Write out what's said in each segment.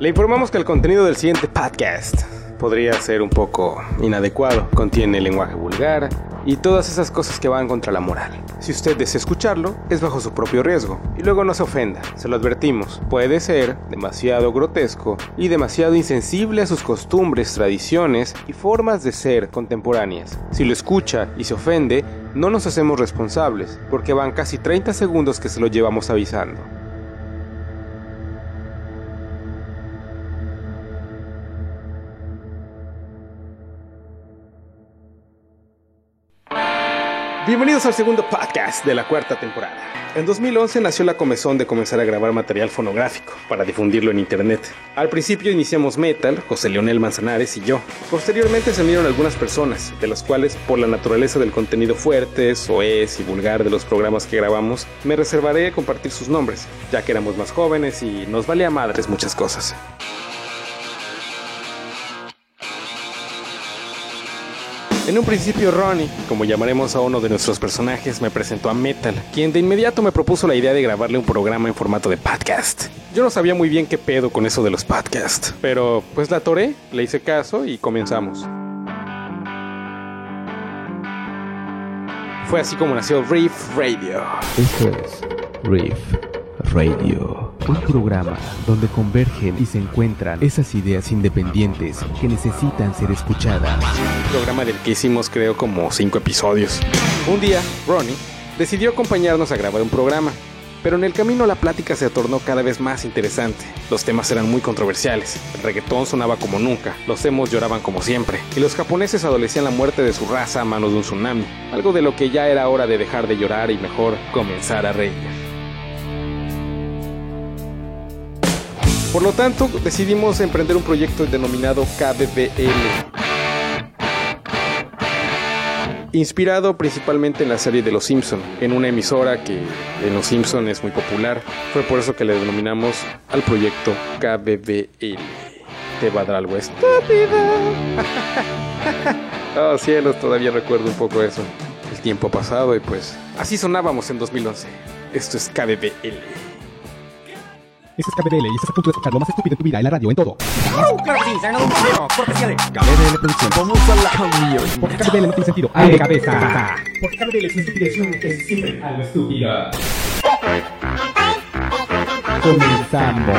Le informamos que el contenido del siguiente podcast podría ser un poco inadecuado. Contiene lenguaje vulgar y todas esas cosas que van contra la moral. Si usted desea escucharlo, es bajo su propio riesgo. Y luego no se ofenda, se lo advertimos. Puede ser demasiado grotesco y demasiado insensible a sus costumbres, tradiciones y formas de ser contemporáneas. Si lo escucha y se ofende, no nos hacemos responsables, porque van casi 30 segundos que se lo llevamos avisando. Bienvenidos al segundo podcast de la cuarta temporada. En 2011 nació la comezón de comenzar a grabar material fonográfico para difundirlo en internet. Al principio iniciamos Metal, José Leonel Manzanares y yo. Posteriormente se unieron algunas personas, de las cuales, por la naturaleza del contenido fuerte, soez y vulgar de los programas que grabamos, me reservaré compartir sus nombres, ya que éramos más jóvenes y nos valía madres muchas cosas. En un principio Ronnie, como llamaremos a uno de nuestros personajes, me presentó a Metal, quien de inmediato me propuso la idea de grabarle un programa en formato de podcast. Yo no sabía muy bien qué pedo con eso de los podcasts, pero pues la atoré, le hice caso y comenzamos. Fue así como nació Reef Radio. Esto es Reef Radio, un programa donde convergen y se encuentran esas ideas independientes que necesitan ser escuchadas. Un programa del que hicimos creo como cinco episodios. Un día, Ronnie decidió acompañarnos a grabar un programa, pero en el camino la plática se tornó cada vez más interesante. Los temas eran muy controversiales, el reggaetón sonaba como nunca, los emos lloraban como siempre, y los japoneses adolecían la muerte de su raza a manos de un tsunami, algo de lo que ya era hora de dejar de llorar y mejor comenzar a reír. Por lo tanto, decidimos emprender un proyecto denominado KBBL. Inspirado principalmente en la serie de Los Simpson, en una emisora que en Los Simpson es muy popular. Fue por eso que le denominamos al proyecto KBBL. Te va a dar algo estúpido. oh cielos, todavía recuerdo un poco eso. El tiempo pasado y pues así sonábamos en 2011. Esto es KBBL. Este es KBL y estás a punto de escuchar lo más estúpido de tu vida en la radio, en todo. Claro que sí, será un cortesía de Producción. Vamos a la cambio. Porque KBL no tiene sentido. ¡Ay, de cabeza! Porque KBL es una estupidez es siempre algo estúpido. Comenzamos.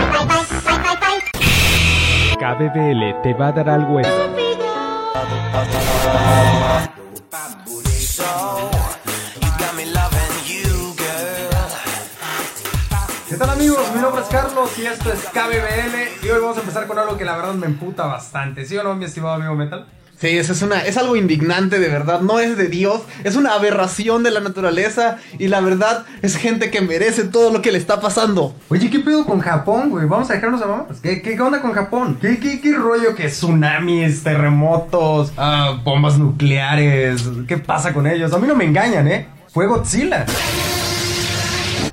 KBL te va a dar algo estúpido. Amigos? Mi nombre es Carlos y esto es KBBL y hoy vamos a empezar con algo que la verdad me emputa bastante. ¿Sí o no, mi estimado amigo Metal? Sí, eso es, una, es algo indignante de verdad, no es de Dios, es una aberración de la naturaleza y la verdad es gente que merece todo lo que le está pasando. Oye, ¿qué pedo con Japón, güey? Vamos a dejarnos a mamás. ¿Qué, qué, qué onda con Japón? ¿Qué, qué, qué rollo que tsunamis, terremotos, ah, bombas nucleares? ¿Qué pasa con ellos? A mí no me engañan, ¿eh? Fue Godzilla.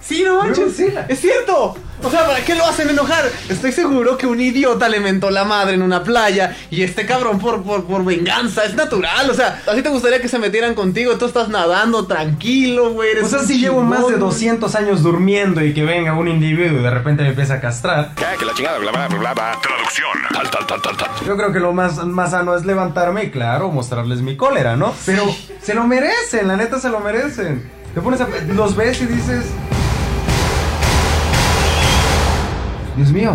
Sí, no manches, es cierto. O sea, ¿para qué lo hacen enojar? Estoy seguro que un idiota le mentó la madre en una playa y este cabrón por, por, por venganza, es natural. O sea, ¿a ti te gustaría que se metieran contigo? Tú estás nadando tranquilo, güey. O sea, si llevo más de chingón, 200 años durmiendo y que venga un individuo y de repente me empieza a castrar, Que la chingada, bla bla bla bla. Traducción. Tal, tal, tal, tal, tal. Yo creo que lo más, más sano es levantarme y, claro, mostrarles mi cólera, ¿no? Pero se lo merecen, la neta se lo merecen. Te pones a. Los ves y dices. Dios mío,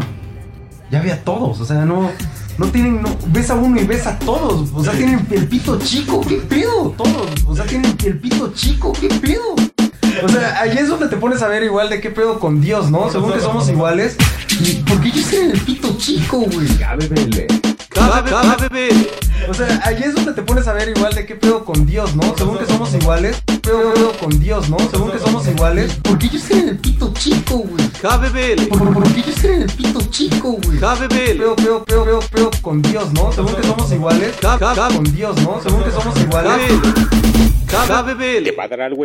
ya vi a todos, o sea, no. No tienen. No, ves a uno y ves a todos. O sea, tienen el pito chico, ¿qué pedo? Todos. O sea, tienen el pito chico, ¿qué pedo? O sea, ahí es donde te pones a ver igual de qué pedo con Dios, ¿no? Según que somos iguales. ¿Y ¿Por qué ellos tienen el pito chico, güey? O sea, ahí es donde te pones a ver igual de qué pedo con Dios, ¿no? Según que somos iguales, pedo, pedo con Dios, ¿no? Según que somos iguales, ¿por qué ellos tienen el pito chico, güey? ¿Por, por, por qué ellos tienen el pito chico, güey? Pedo, pedo, pedo, pedo, pedo con Dios, ¿no? Según que somos iguales, con Dios, ¿no? Según que somos iguales. Te va a dar algo.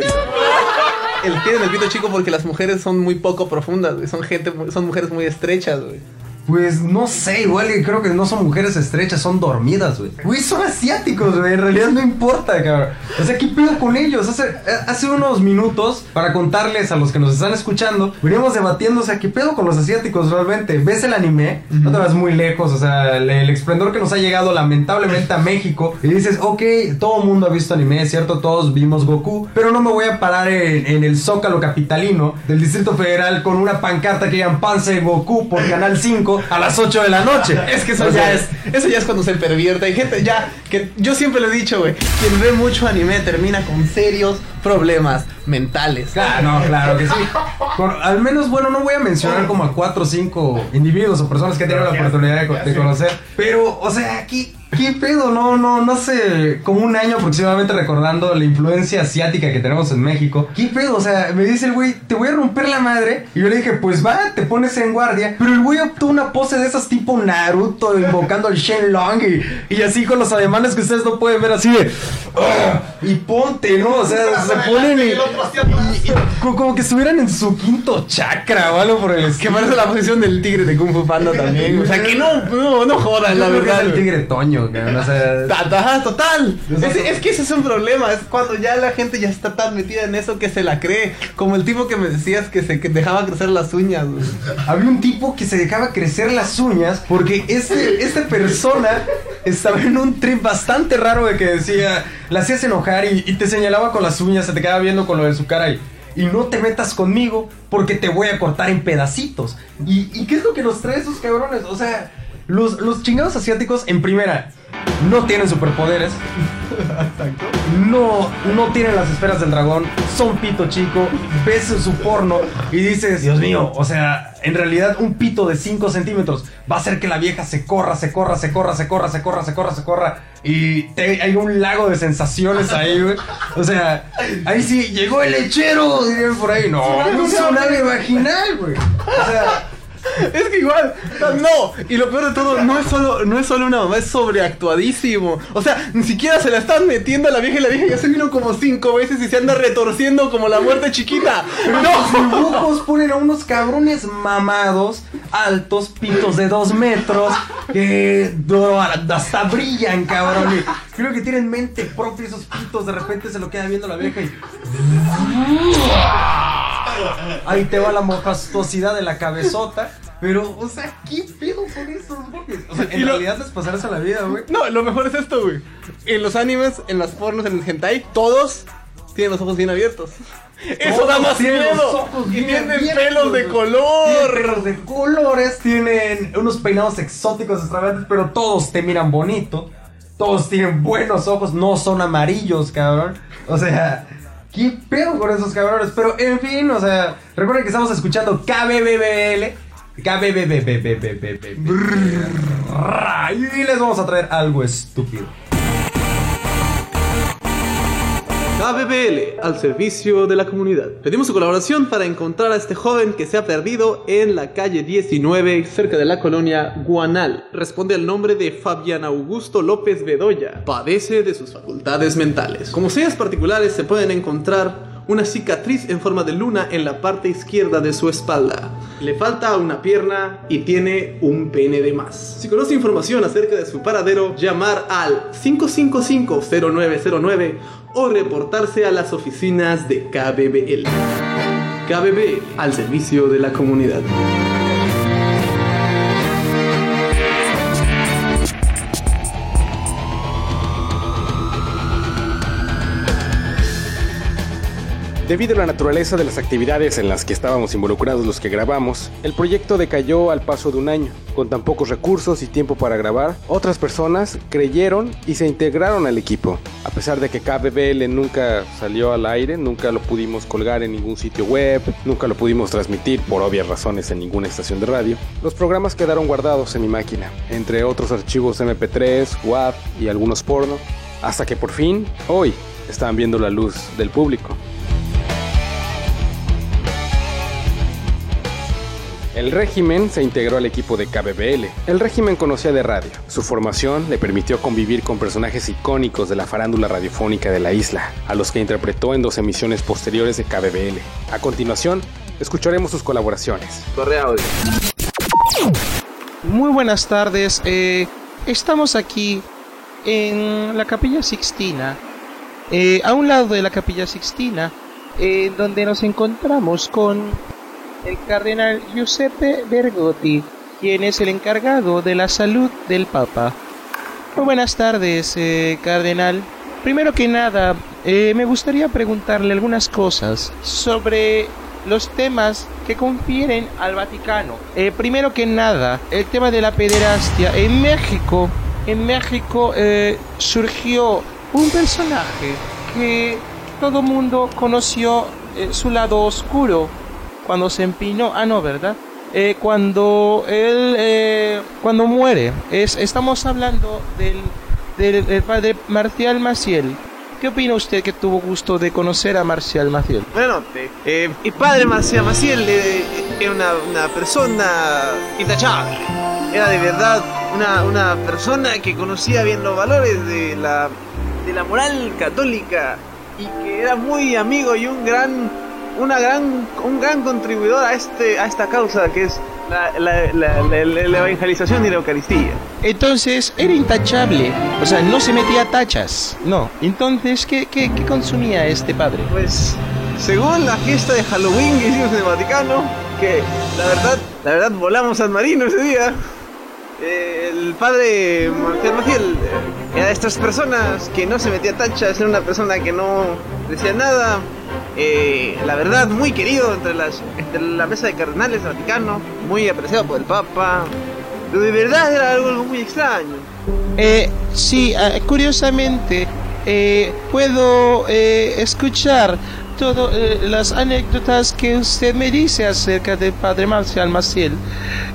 El tienen el pito chico porque las mujeres son muy poco profundas, güey. Son gente, son mujeres muy estrechas, güey. Pues no sé, igual creo que no son mujeres estrechas, son dormidas, güey. Güey, son asiáticos, güey. En realidad no importa, cabrón. O sea, ¿qué pedo con ellos? Hace, hace unos minutos, para contarles a los que nos están escuchando, veníamos debatiendo, o sea, ¿qué pedo con los asiáticos realmente? ¿Ves el anime? No te vas muy lejos, o sea, el, el esplendor que nos ha llegado lamentablemente a México. Y dices, ok, todo el mundo ha visto anime, es cierto, todos vimos Goku, pero no me voy a parar en, en el Zócalo Capitalino del Distrito Federal con una pancarta que digan Panse Goku por Canal 5 a las 8 de la noche. Es que eso O ya es, eso ya es cuando se pervierte. Hay gente ya que yo siempre lo he dicho, güey. Quien ve mucho anime termina con serios problemas mentales. Claro, no, claro que sí. Por- al menos, bueno, no voy a mencionar como a cuatro o cinco individuos o personas que he tenido la oportunidad de, de conocer. Pero, o sea, aquí, ¿qué pedo? No, no, no sé, como un año aproximadamente recordando la influencia asiática que tenemos en México. ¿Qué pedo? O sea, me dice el güey, te voy a romper la madre. Y yo le dije, pues va, te pones en guardia. Pero el güey optó una pose de esas tipo Naruto, invocando al Shenlong y, y así con los ademanes que ustedes no pueden ver así de... "Ah", y ponte, ¿no? O sea, se ponen y, y- y co- como que estuvieran en su quinto chakra o algo por el Que estilo. parece la posición del tigre de Kung Fu Panda también. O sea, que no, no, no jodas, la que es verdad. el tigre Toño, total. Es, es- es que ese es un problema. Es cuando ya la gente ya está tan metida en eso que se la cree. Como el tipo que me decías que se que dejaba crecer las uñas. güey. Había un tipo que se dejaba crecer las uñas porque este, esta persona estaba en un trip bastante raro de que decía, la hacías enojar y, y te señalaba con las uñas, se te quedaba viendo con lo de su cara y, y no te metas conmigo porque te voy a cortar en pedacitos. ¿Y, y qué es lo que nos trae esos cabrones? O sea, los, los chingados asiáticos en primera no tienen superpoderes. No, no tienen las esferas del dragón, son pito chico, ves su porno y dices, Dios mío, o sea, en realidad un pito de 5 centímetros va a hacer que la vieja se corra, se corra, se corra, se corra, se corra, se corra, se corra y te- hay un lago de sensaciones ahí, güey. O sea, ahí sí, llegó el lechero, dirían por ahí. No, un tsunami vaginal, güey. O sea, Es que igual, no, y lo peor de todo, no es solo, no es solo una mamá, es sobreactuadísimo. O sea, ni siquiera se la están metiendo a la vieja y la vieja ya se vino como cinco veces y se anda retorciendo como la muerte chiquita. Los No, dibujos ponen a unos cabrones mamados, altos, pitos de dos metros, que hasta brillan, cabrón. y creo que tienen mente propia esos pitos. De repente se lo queda viendo la vieja y. Ahí te va la mofastuosidad de la cabezota. Pero, o sea, ¿qué pedo con esos güeyes? O sea, en lo- realidad es pasarse la vida, güey. no, lo mejor es esto, güey. En los animes, en las pornos, en el hentai, todos tienen los ojos bien abiertos. Eso da más miedo. ojos Y bien tienen abiertos, pelos de color. Tienen pelos de colores, tienen unos peinados exóticos, extravagantes, pero todos te miran bonito. Todos tienen buenos ojos, no son amarillos, cabrón. O sea, ¿qué pedo con esos cabrones? Pero en fin, o sea, recuerden que estamos escuchando KBBBL. KBBBBBBBB. Y les vamos a traer algo estúpido. KBBL, al servicio de la comunidad. Pedimos su colaboración para encontrar a este joven que se ha perdido en la calle 19, cerca de la colonia Guanal. Responde al nombre de Fabián Augusto López Bedoya. Padece de sus facultades mentales. Como señas particulares se pueden encontrar una cicatriz en forma de luna en la parte izquierda de su espalda. Le falta una pierna y tiene un pene de más. Si conoce información acerca de su paradero, llamar al 555-0909 o reportarse a las oficinas de KBBL. KBBL, al servicio de la comunidad. Debido a la naturaleza de las actividades en las que estábamos involucrados los que grabamos, el proyecto decayó al paso de un año. Con tan pocos recursos y tiempo para grabar, otras personas creyeron y se integraron al equipo. A pesar de que KBBL nunca salió al aire, nunca lo pudimos colgar en ningún sitio web, nunca lo pudimos transmitir por obvias razones en ninguna estación de radio, los programas quedaron guardados en mi máquina, entre otros archivos MP3, WAV y algunos porno, hasta que por fin, hoy, están viendo la luz del público. El régimen se integró al equipo de KBBL. El régimen conocía de radio. Su formación le permitió convivir con personajes icónicos de la farándula radiofónica de la isla, a los que interpretó en dos emisiones posteriores de KBBL. A continuación, escucharemos sus colaboraciones. Muy buenas tardes. eh, estamos aquí en la Capilla Sixtina. eh, a un lado de la Capilla Sixtina, eh, donde nos encontramos con el cardenal Giuseppe Bergotti, quien es el encargado de la salud del Papa. Muy buenas tardes, eh, cardenal. Primero que nada, eh, me gustaría preguntarle algunas cosas sobre los temas que confieren al Vaticano. Eh, primero que nada, el tema de la pederastia. En México, en México eh, surgió un personaje que todo mundo conoció su lado oscuro cuando se empinó. Ah, no, ¿verdad? Eh, cuando él, eh, cuando muere. Es, estamos hablando del, del, del padre Marcial Maciel. ¿Qué opina usted que tuvo gusto de conocer a Marcial Maciel? Buenas noches. Eh, padre Marcial Maciel eh, era una, una persona intachable. Era de verdad una, una persona que conocía bien los valores de la, de la moral católica y que era muy amigo y un gran, una gran, un gran contribuidor a, este, a esta causa que es la, la- la- la- la- la evangelización y la Eucaristía. Entonces era intachable, o sea, no se metía tachas, no. Entonces, ¿qué, qué, qué consumía este padre? Pues, según la fiesta de Halloween que hicimos en el Vaticano, que la verdad, la verdad volamos San Marino ese día. eh, el padre Marcial Maciel eh, era de estas personas que no se metía tachas, era una persona que no decía nada. Eh, la verdad, muy querido entre, las, entre la mesa de cardenales del Vaticano, muy apreciado por el Papa. Pero de verdad era algo, muy extraño. Eh, sí, ah, curiosamente, eh, puedo eh, escuchar todas las anécdotas que usted me dice acerca del padre Marcial Maciel.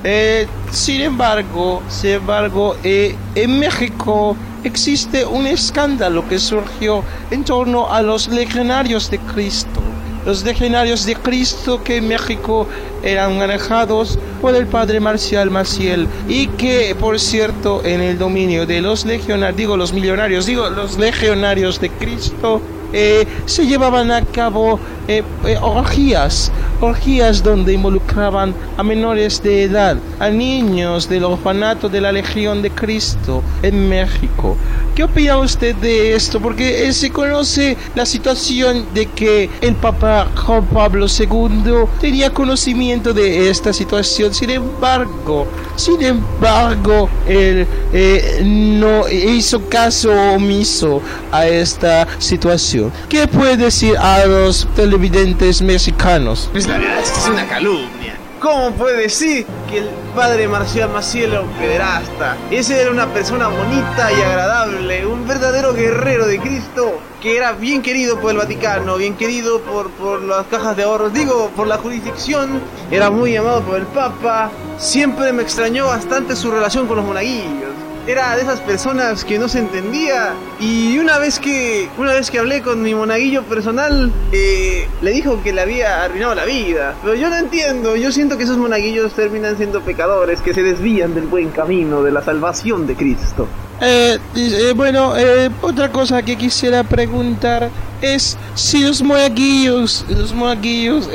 Eh, sin embargo, sin embargo, eh, en México existe un escándalo que surgió en torno a los legionarios de Cristo. Los legionarios de Cristo que en México eran manejados por el padre Marcial Maciel y que, por cierto, en el dominio de los legionarios, digo los millonarios, digo los legionarios de Cristo, eh, se llevaban a cabo eh, eh, orgías, orgías donde involucraban a menores de edad, a niños del orfanato de la Legión de Cristo en México. ¿Qué opina usted de esto? Porque eh, se conoce la situación de que el Papa Juan Pablo II tenía conocimiento de esta situación. Sin embargo, sin embargo, él eh, no hizo caso omiso a esta situación. ¿Qué puede decir a los televidentes mexicanos? Pues es una calumnia. ¿Cómo puede decir que el padre Marcial Maciel era un pederasta? Ese era una persona bonita y agradable, un verdadero guerrero de Cristo, que era bien querido por el Vaticano, bien querido por, por las cajas de ahorros, digo, por la jurisdicción, era muy amado por el Papa. Siempre me extrañó bastante su relación con los monaguillos. Era de esas personas que no se entendía. Y una vez que una vez que hablé con mi monaguillo personal eh, le dijo que le había arruinado la vida. Pero yo no entiendo yo siento que esos monaguillos terminan siendo pecadores que se desvían del buen camino de la salvación de Cristo. Eh, eh, bueno, otra cosa que quisiera preguntar es si los monaguillos, los monaguillos,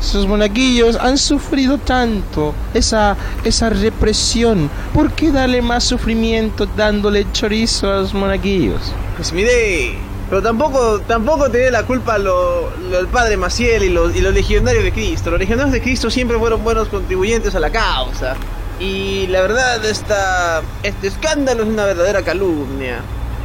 esos monaguillos han sufrido tanto esa, esa represión. ¿Por qué darle más sufrimiento dándole chorizo a los monaguillos? pues mire pero tampoco tampoco tiene la culpa lo- el padre Maciel y los, y los legionarios de Cristo los legionarios de Cristo siempre fueron buenos contribuyentes a la causa y la verdad esta, este escándalo es una verdadera calumnia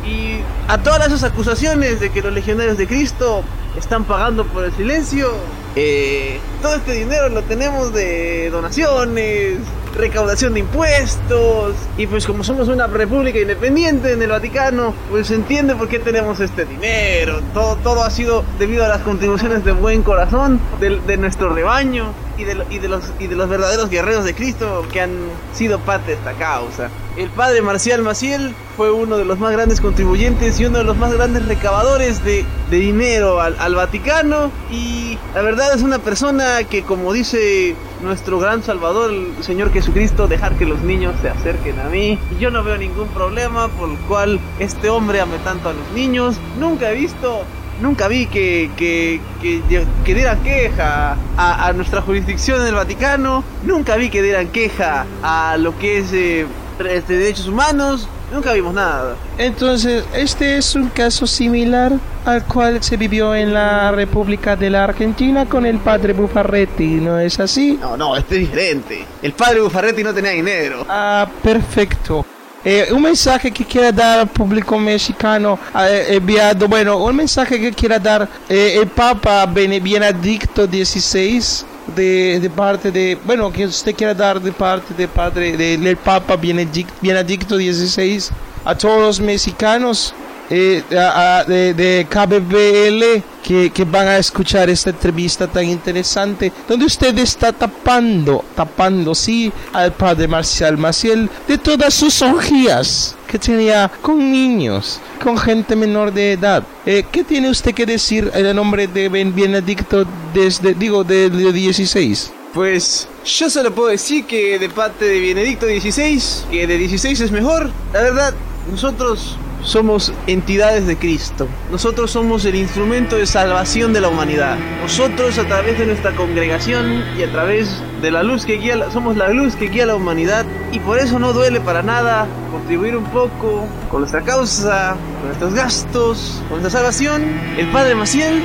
y a todas esas acusaciones de que los legionarios de Cristo están pagando por el silencio eh, todo este dinero lo tenemos de donaciones recaudación de impuestos y pues como somos una república independiente en el Vaticano pues se entiende por qué tenemos este dinero. Todo, todo ha sido debido a las contribuciones de buen corazón del- de, nuestro rebaño y de, y, de los, y de los verdaderos guerreros de Cristo que han sido parte de esta causa. El padre Marcial Maciel fue uno de los más grandes contribuyentes y uno de los más grandes recabadores de, de dinero al, al Vaticano y la verdad es una persona que como dice nuestro gran salvador el Señor Jesucristo dejar que los niños se acerquen a mí. Yo no veo ningún problema por el cual este hombre ame tanto a los niños. Nunca he visto nunca vi que, que, que, que dieran queja a, a nuestra jurisdicción en el Vaticano, nunca vi que dieran queja a lo que es eh, este, derechos humanos, nunca vimos nada. Entonces, este es un caso similar al cual se vivió en la República de la Argentina con el padre Buffarretti, ¿no es así? No, no, este es diferente. El padre Buffarretti no tenía dinero. Ah, perfecto. Eh, un mensaje que quiera dar al público mexicano eh, enviado, bueno, un mensaje que quiera dar eh, el Papa Bene- Benedicto XVI de, de parte de, bueno, que usted quiera dar de parte de padre de- del Papa Benedict- Benedicto XVI a todos los mexicanos eh, a- a- de, de KBBL que, que van a escuchar esta entrevista tan interesante donde usted está tapando, tapando, sí, al padre Marcial Maciel de todas sus orgías que tenía con niños, con gente menor de edad. Eh, ¿Qué tiene usted que decir en el nombre de Ben- Benedicto desde, digo, de, de 16? Pues yo solo puedo decir que de parte de Benedicto XVI, que de 16 es mejor. La verdad, nosotros somos entidades de Cristo. Nosotros somos el instrumento de salvación de la humanidad. Nosotros a través de nuestra congregación y a través de la luz que guía, somos la luz que guía a la humanidad y por eso no duele para nada contribuir un poco con nuestra causa, con nuestros gastos, con nuestra salvación. El Padre Maciel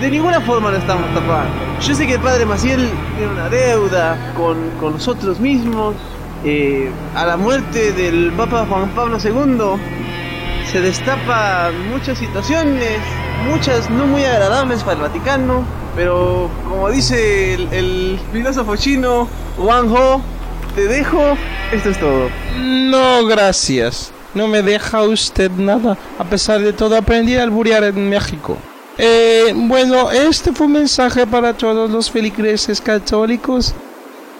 de ninguna forma lo estamos tapando. Yo sé que el padre Maciel tiene una deuda con, con nosotros mismos. Eh, a la muerte del Papa Juan Pablo II se destapan muchas situaciones, muchas no muy agradables para el Vaticano, pero como dice el, filósofo chino Wang Ho, te dejo, esto es todo. No, gracias. No me deja usted nada. A pesar de todo, aprendí a alburear en México. Eh, bueno, este fue un mensaje para todos los feligreses católicos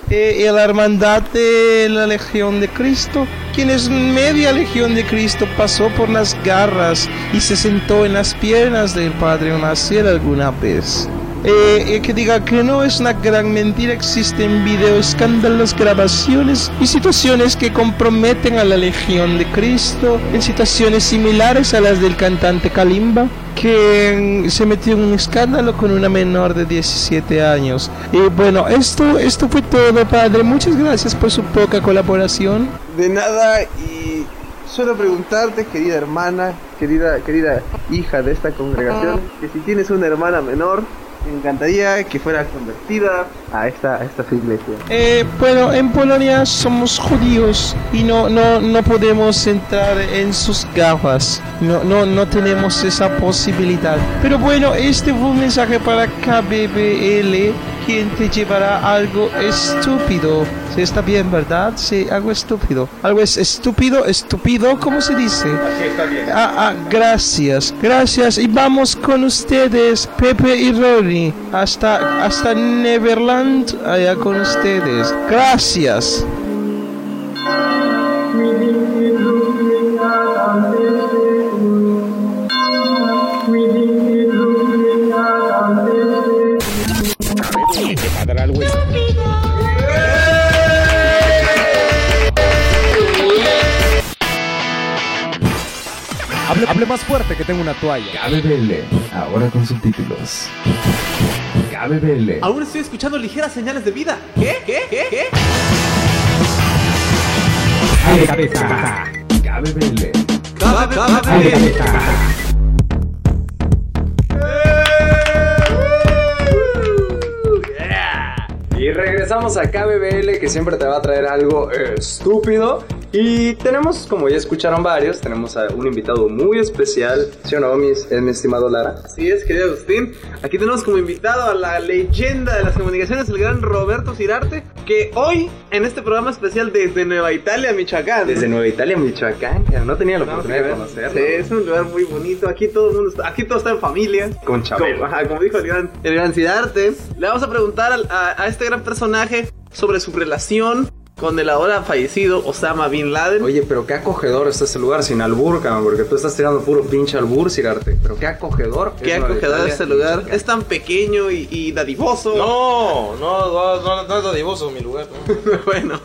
eh, la hermandad de la Legión de Cristo, quienes media Legión de Cristo pasó por las garras y se sentó en las piernas del Padre Maciel alguna vez. Eh, que diga que no es una gran mentira, existen video escándalos, grabaciones y situaciones que comprometen a la Legión de Cristo en situaciones similares a las del cantante Kalimba que se metió en un escándalo con una menor de 17 años. Y bueno, esto, esto fue todo, padre. Muchas gracias por su poca colaboración. De nada y solo preguntarte, querida hermana, querida, querida hija de esta congregación, que si tienes una hermana menor, me encantaría que fuera convertida a esta, esta iglesia. Eh, bueno, en Polonia somos judíos y no, no, no podemos entrar en sus gafas. No, no, no tenemos esa posibilidad. Pero bueno, este fue un mensaje para KBBL, quien te llevará algo estúpido. Sí, está bien, ¿verdad? Sí, algo estúpido. Algo es estúpido, estúpido, ¿cómo se dice? Ah, ah, gracias, gracias. Y vamos con ustedes, Pepe y Rory, hasta, hasta Neverland, allá con ustedes. Gracias. Hable, más fuerte que tengo una toalla. KBBL, ahora con subtítulos. KBBL. Aún estoy escuchando ligeras señales de vida. ¿Qué? ¿Qué? ¿Qué? ¿Qué? Aire cabeza. KBBL. Cabeza. Y regresamos a KBBL que siempre te va a traer algo estúpido. Y tenemos, como ya escucharon varios, tenemos a un invitado muy especial. ¿Sí o no, mis- eh, mi estimado Lara? Así es, querido Agustín. Aquí tenemos como invitado a la leyenda de las comunicaciones, el gran Roberto Cirarte, que hoy, en este programa especial desde Nueva Italia, Michoacán. Desde Nueva Italia, Michoacán. que No tenía la a oportunidad de conocerlo. Sí, es un lugar muy bonito. Aquí todo el mundo está, aquí todo está en familia. Con Chabelo. Como, ajá, como dijo el gran, el gran Sidarte. Le vamos a preguntar al- a, a este gran personaje sobre su relación con el ahora fallecido Osama Bin Laden. Oye, pero qué acogedor está este lugar sin albur, cabrón, porque tú estás tirando puro pinche albur, Cirarte. Pero qué acogedor. Qué es acogedor este lugar. Es tan pequeño y, y dadivoso. No, no, no, no, no es dadivoso mi lugar. ¿no? bueno,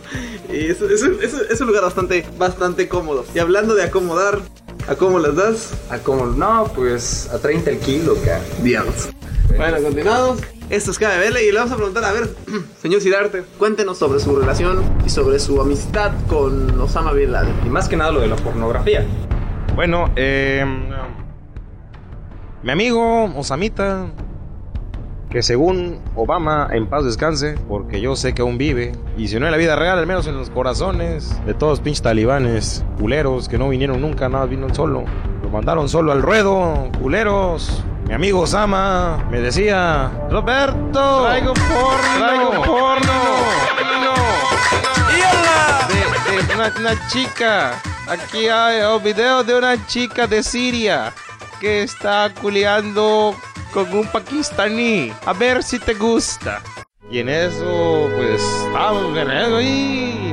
y es, es un- es un- es un lugar bastante, bastante cómodo. Y hablando de acomodar, ¿A cómo las das? ¿A cómo? No, pues a 30 el kilo, cara. Diablos. Bueno, continuamos. Esto es KBL y le vamos a preguntar, a ver, señor Sidarte, cuéntenos sobre su relación y sobre su amistad con Osama Bin Laden. Y más que nada lo de la pornografía. Bueno, eh, mi amigo Osamita, que según Obama en paz descanse, porque yo sé que aún vive, y si no en la vida real, al menos en los corazones de todos pinches talibanes, culeros, que no vinieron nunca, nada, vino solo. Lo mandaron solo al ruedo, culeros. Mi amigo Osama me decía, Roberto, traigo porno, traigo porno, de, de una, una chica. Aquí hay un video de una chica de Siria que está culeando con un pakistaní. A ver si te gusta. Y en eso, pues, estamos en eso y...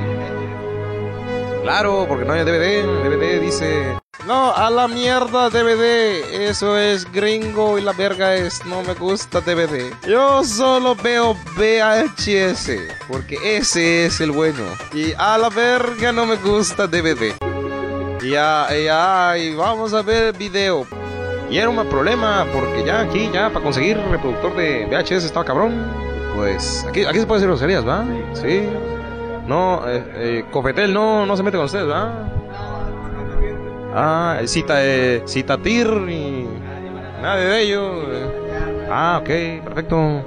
Claro, porque no hay DVD. DVD dice... No, a la mierda DVD. Eso es gringo y la verga es... No me gusta DVD. Yo solo veo VHS. Porque ese es el bueno. Y a la verga no me gusta DVD. Ya, ya, y vamos a ver video. Y era un problema porque ya aquí, ya para conseguir reproductor de VHS estaba cabrón. Pues aquí, aquí se puede hacer groserías, ¿va? Sí. No, eh, eh, Cofetel no, no se mete con ustedes, ¿va? Ah, cita, eh, citatir y nada de ello. eh. Ah, ok, perfecto.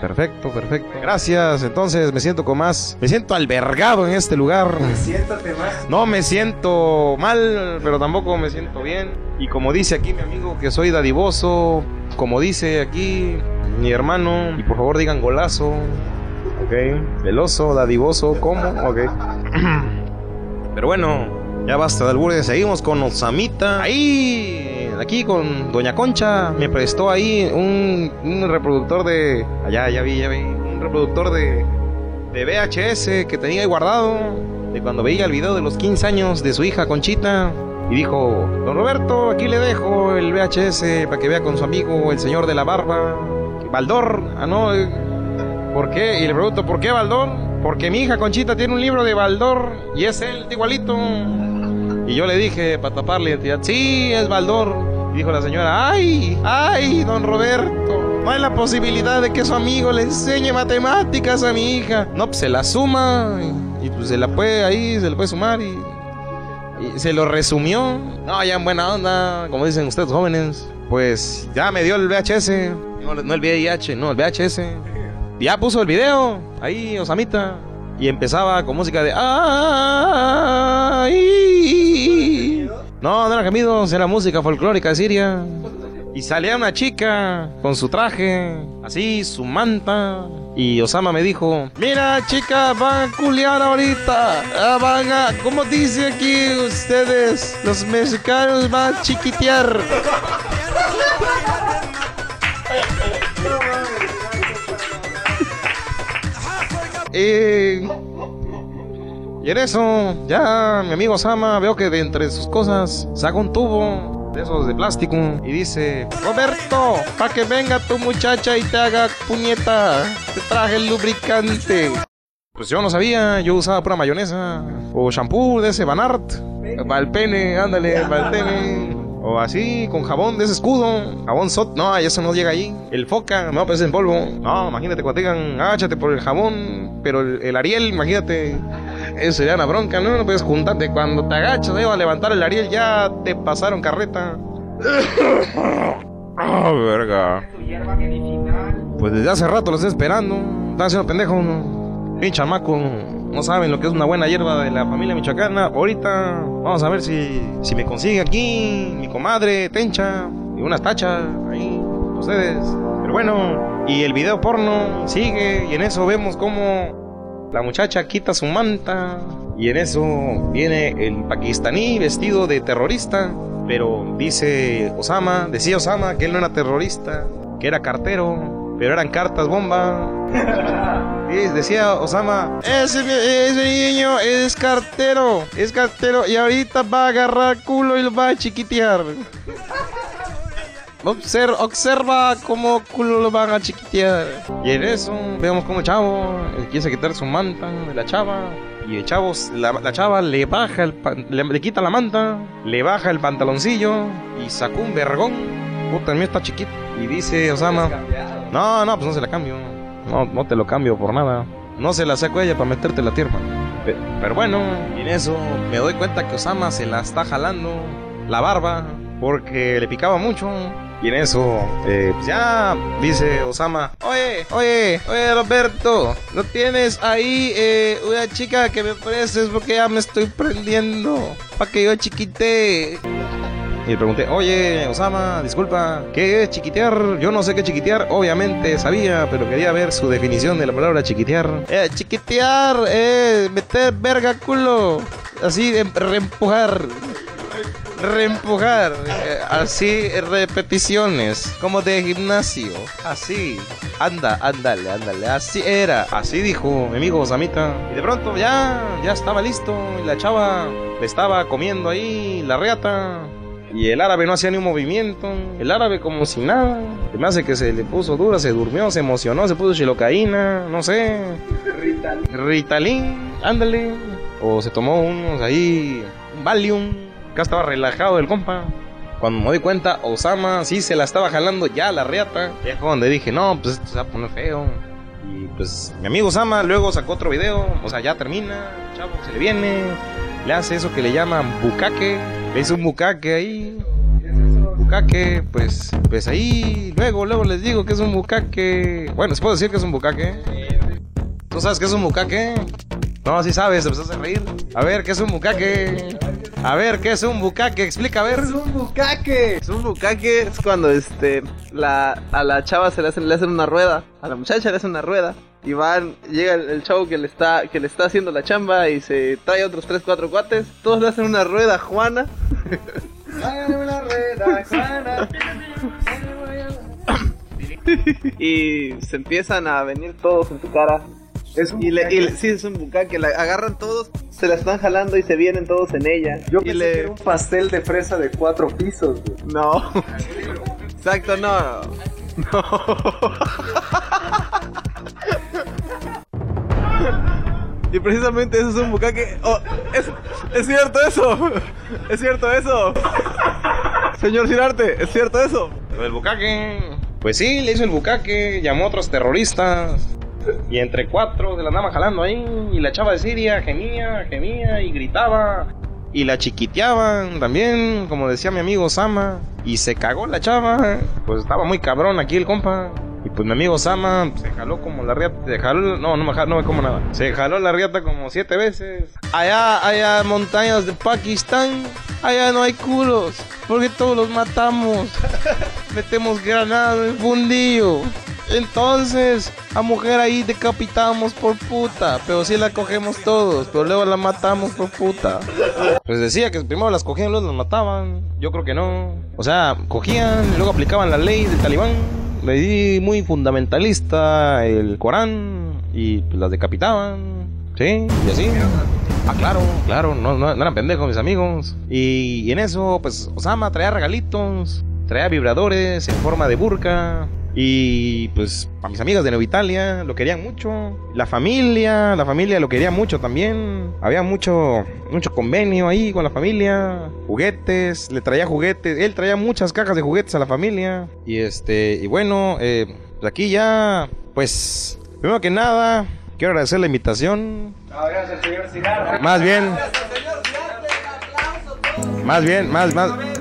Perfecto, perfecto. Gracias. Entonces me siento con más. Me siento albergado en este lugar. Siéntate más. No me siento mal, pero tampoco me siento bien. Y como dice aquí mi amigo que soy dadivoso, como dice aquí mi hermano, y por favor digan golazo. Ok. Veloso, dadivoso, ¿cómo? Ok. Pero bueno, ya basta de albures. Seguimos con Osamita. Ahí, aquí con Doña Concha. Me prestó ahí un, un reproductor de. Allá, ya vi, ya vi. Un reproductor de, de VHS que tenía ahí guardado. De cuando veía el video de los 15 años de su hija Conchita. Y dijo: Don Roberto, aquí le dejo el VHS para que vea con su amigo, el señor de la barba. Baldor. Ah, no. ¿Por qué? Y le pregunto, ¿por qué Baldor? Porque mi hija Conchita tiene un libro de Baldor y es él igualito. Y yo le dije, para tapar la identidad, sí, es Baldor. Y dijo la señora, ay, ay, don Roberto, no hay la posibilidad de que su amigo le enseñe matemáticas a mi hija. No, pues se la suma y, pues se la puede ahí, se le puede sumar y, y se lo resumió. No, ya en buena onda, como dicen ustedes jóvenes. Pues ya me dio el VHS, no, no el VIH, no, el VHS. Ya puso el video, ahí, Osamita. Y empezaba con música de... "Ay". No, no era gemidos, era música folclórica de Siria. Y salía una chica con su traje, así, su manta. Y Osama me dijo, mira chica, van a culiar ahorita. Ah, Van a, ¿cómo dice aquí ustedes? Los mexicanos van a chiquitear. Y, y en eso, ya mi amigo Sama veo que de entre sus cosas saca un tubo de esos de plástico y dice: Roberto, para que venga tu muchacha y te haga puñeta, te traje el lubricante. Pues yo no sabía, yo usaba pura mayonesa o shampoo de ese Banart, para el pene, ándale, el pene. O así, con jabón de ese escudo. Jabón SOT. No, eso no llega ahí. El foca, no, pues en polvo. No, imagínate cuando te digan, áchate por el jabón. Pero el, el Ariel, imagínate. Eso sería una bronca, ¿no? No puedes juntarte. Cuando te agachas, ahí va a levantar el Ariel, ya te pasaron carreta. Ah, verga. Pues desde hace rato lo estoy esperando. Están haciendo pendejo. Pinche chamaco. No saben lo que es una buena hierba de la familia michoacana. Ahorita vamos a ver si, si me consigue aquí mi comadre Tencha y unas tachas ahí, ustedes. Pero bueno, y el video porno sigue y en eso vemos como la muchacha quita su manta y en eso viene el pakistaní vestido de terrorista. Pero dice Osama, decía Osama que él no era terrorista, que era cartero, pero eran cartas bomba. Y decía Osama, ese, ese niño es cartero, es cartero y ahorita va a agarrar culo y lo va a chiquitear. obser- observa cómo culo lo van a chiquitear. Y en eso vemos como chavo eh, quiere quitar su manta de la chava. Y el chavo, la, la chava le baja el pan- le, le quita la manta, le baja el pantaloncillo y sacó un vergón. Puta, el mío está chiquito. Y dice Osama, no, no, pues no se la cambio. No, no te lo cambio por nada. No se la saco a ella para meterte la tierra. Pe- Pero bueno, en eso me doy cuenta que Osama se la está jalando la barba porque le picaba mucho. Y en eso, eh, pues ya dice Osama, oye, oye, oye Roberto, ¿no tienes ahí eh, una chica que me prestes porque ya me estoy prendiendo para que yo chiquite? Y le pregunté, oye, Osama, disculpa, ¿qué es chiquitear? Yo no sé qué chiquitear, obviamente sabía, pero quería ver su definición de la palabra chiquitear. Eh, chiquitear, eh, meter verga culo, así, em- reempujar. Reempujar, eh, así repeticiones, como de gimnasio, así, anda, ándale, ándale, así era, así dijo mi amigo Osamita. Y de pronto ya, ya estaba listo, y la chava le estaba comiendo ahí la reata. Y el árabe no hacía ni un movimiento. El árabe como si nada. Se me hace que se le puso dura, se durmió, se emocionó, se puso chilocaína, no sé. Ritalin, ándale. O se tomó unos ahí, un Valium. Acá estaba relajado el compa. Cuando me doy cuenta, Osama sí se la estaba jalando ya la reata. Ya fue donde dije, no, pues esto se va a poner feo. Y pues mi amigo Osama luego sacó otro video. O sea, ya termina, chavo se le viene. Le hace eso que le llaman bucaque. Le un bucaque ahí. Bucaque, pues, pues ahí. Luego, luego les digo que es un bucaque. Bueno, ¿se puede decir que es un bucaque? ¿Tú sabes qué es un bucaque? No, sí sabes, te empezaste a reír. A ver, ¿qué es un bucaque? A ver, ¿qué es un bucaque? Explica, a ver. Es un bucaque. Es un bucaque es cuando este la a la chava se le hacen le hacen una rueda, a la muchacha le hacen una rueda y van llega el, el chavo que le está que le está haciendo la chamba y se trae otros tres cuatro cuates, todos le hacen una rueda a Juana. y se empiezan a venir todos en tu cara. Y le, y le- sí, es un bucaque, la agarran todos, se la están jalando y se vienen todos en ella. Yo y pensé le- que era un pastel de fresa de cuatro pisos, güey. No. Exacto, no. No. Y precisamente eso es un bucaque. Oh, es, es cierto eso. Es cierto eso. Señor Cirarte, es cierto eso. Lo del bucaque. Pues sí, le hizo el bucaque, llamó a otros terroristas. Y entre cuatro se la andaban jalando ahí. Y la chava de Siria gemía, gemía y gritaba. Y la chiquiteaban también, como decía mi amigo Sama. Y se cagó la chava. Pues estaba muy cabrón aquí el compa. Y pues mi amigo Sama se jaló como la riata. Se jaló, no, no me, jaló, no me como nada. Se jaló la riata como siete veces. Allá, allá, montañas de Pakistán. Allá no hay culos. Porque todos los matamos. Metemos granadas en fundillo. Entonces, a mujer ahí decapitamos por puta, pero sí la cogemos todos, pero luego la matamos por puta. Pues decía que primero las cogían, luego las mataban. Yo creo que no. O sea, cogían y luego aplicaban la ley del talibán. Le di muy fundamentalista el Corán y pues, las decapitaban. Sí, y así. Ah, claro, claro, no, no, no eran pendejos mis amigos. Y, y en eso, pues Osama traía regalitos, traía vibradores en forma de burka. Y pues a mis amigas de Nueva Italia lo querían mucho. La familia, la familia lo quería mucho también. Había mucho, mucho convenio ahí con la familia. Juguetes, le traía juguetes. Él traía muchas cajas de juguetes a la familia. Y este, y bueno, eh, pues aquí ya, pues, primero que nada, quiero agradecer la invitación. gracias, señor. Más bien. Más bien, más, más.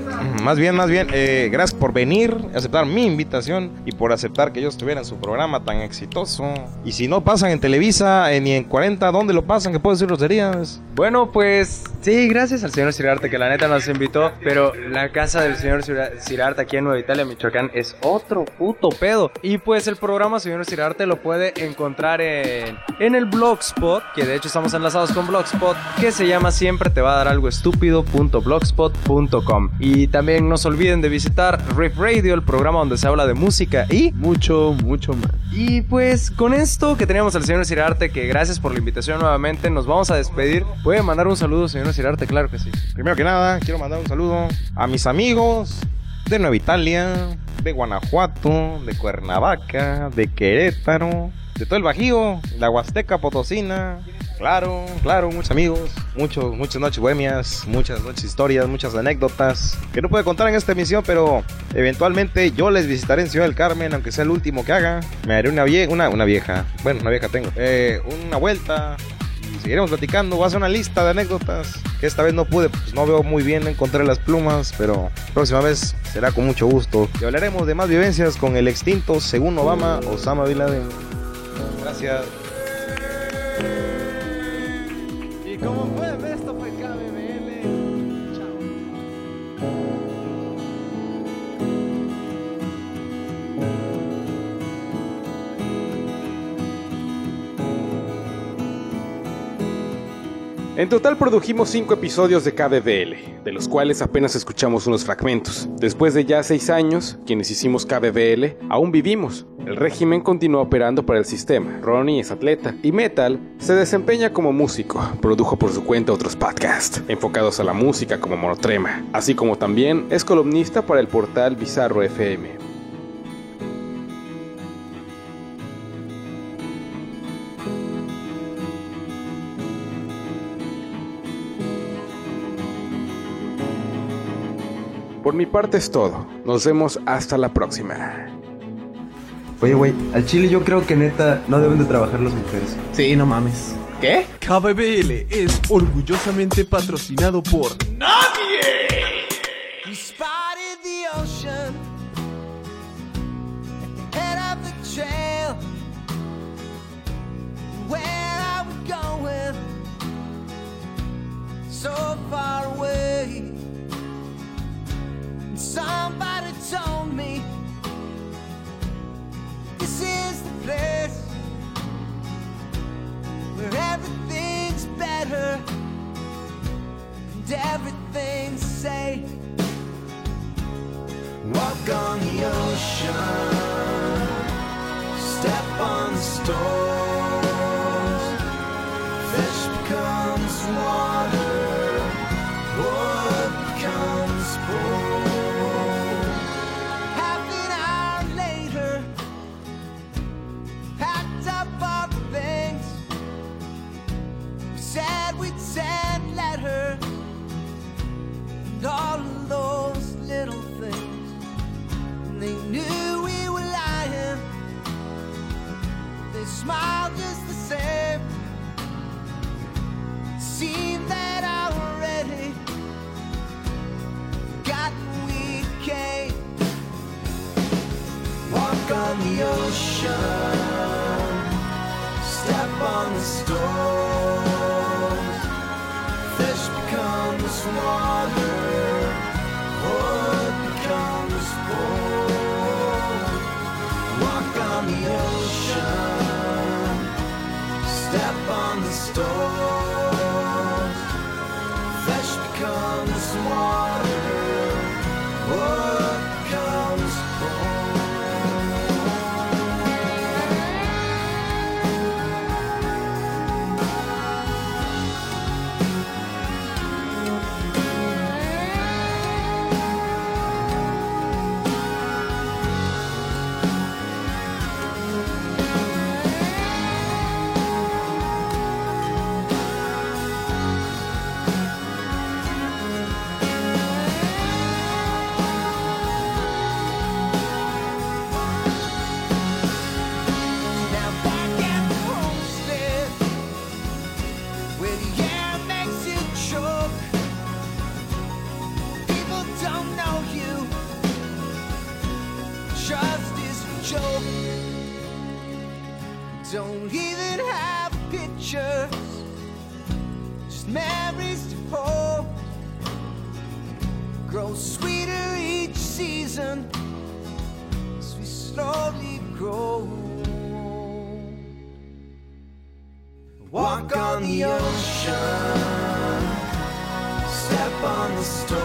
Más bien, más bien, eh, gracias por venir, aceptar mi invitación y por aceptar que yo estuviera en su programa tan exitoso. Y si no pasan en Televisa eh, ni en 40, ¿dónde lo pasan? ¿Qué puedo decir groserías? Bueno, pues sí, gracias al señor Cirarte que la neta nos invitó, pero la casa del señor Cira- Cirarte aquí en Nueva Italia, Michoacán, es otro puto pedo. Y pues el programa señor Cirarte lo puede encontrar en, en el Blogspot, que de hecho estamos enlazados con Blogspot, que se llama siempre te va a dar algo estúpido.blogspot.com. Y también no se olviden de visitar Riff Radio, el programa donde se habla de música y mucho, mucho más. Y pues con esto que teníamos al señor Cirarte, que gracias por la invitación nuevamente, nos vamos a despedir. Voy a mandar un saludo, señor Cirarte, claro que sí. Primero que nada, quiero mandar un saludo a mis amigos de Nueva Italia, de Guanajuato, de Cuernavaca, de Querétaro, de todo el Bajío, la Huasteca Potosina. Claro, claro, muchos amigos, muchos, muchas noches bohemias, muchas noches historias, muchas anécdotas que no puedo contar en esta emisión, pero eventualmente yo les visitaré en Ciudad del Carmen, aunque sea el último que haga. Me haré una, vie una, una vieja, bueno, una vieja tengo, eh, una vuelta, y seguiremos platicando. Voy a hacer una lista de anécdotas que esta vez no pude, pues no veo muy bien, encontré las plumas, pero próxima vez será con mucho gusto. Y hablaremos de más vivencias con el extinto, según Obama, Osama Bin Laden. Gracias. En total produjimos 5 episodios de KBBL, de los cuales apenas escuchamos unos fragmentos. Después de ya 6 años, quienes hicimos KBBL aún vivimos. El régimen continúa operando para el sistema. Ronnie es atleta y Metal se desempeña como músico. Produjo por su cuenta otros podcasts enfocados a la música como Monotrema, así como también es columnista para el portal Bizarro FM. Por mi parte es todo. Nos vemos hasta la próxima. Oye, güey, al chile yo creo que neta no deben de trabajar las mujeres. Sí, no mames. ¿Qué? KBBL es orgullosamente patrocinado por nadie. We spotted the ocean head of the trail. Where are we going? So far Somebody told me this is the place where everything's better and everything's safe. Walk on the ocean, step on the stones, water. Oh, Walk on the ocean, step on the storm.